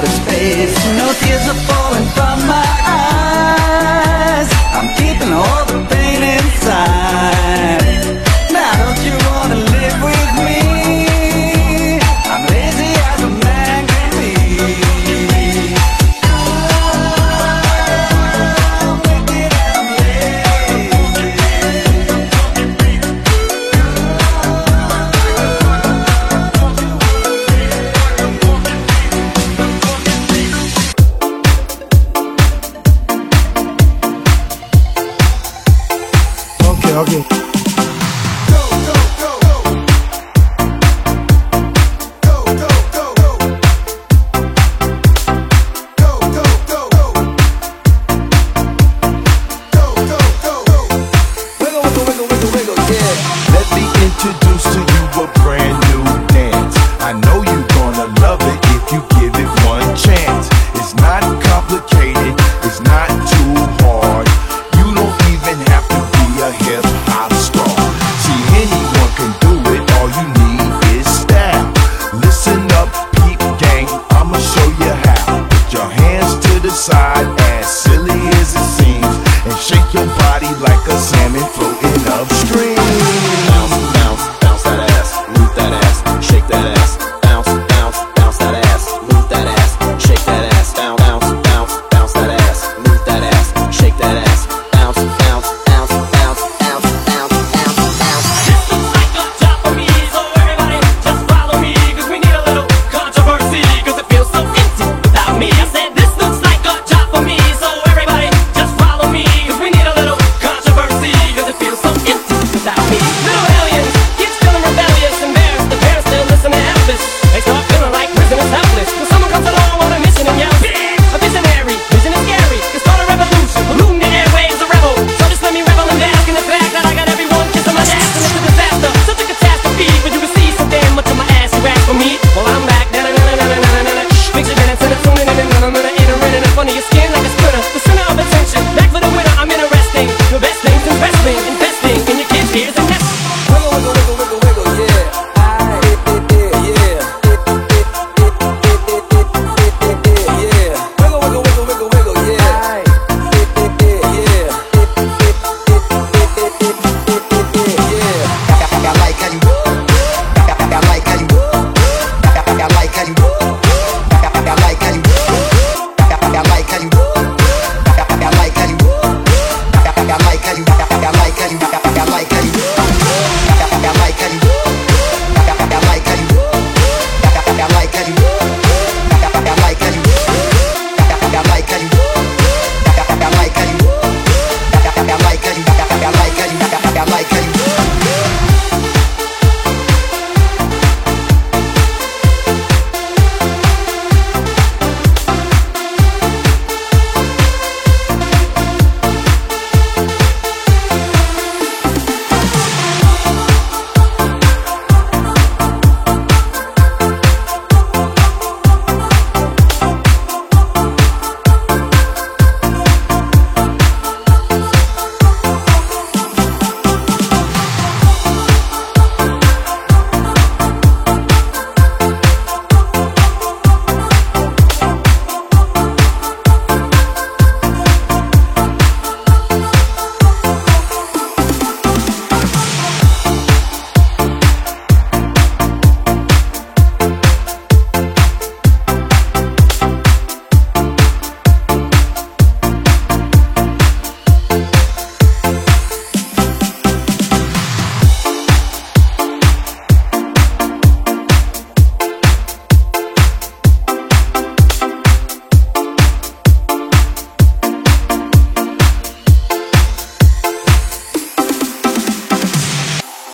space. No tears are falling. Okay. the side, as silly as it seems, and shake your body like a salmon float.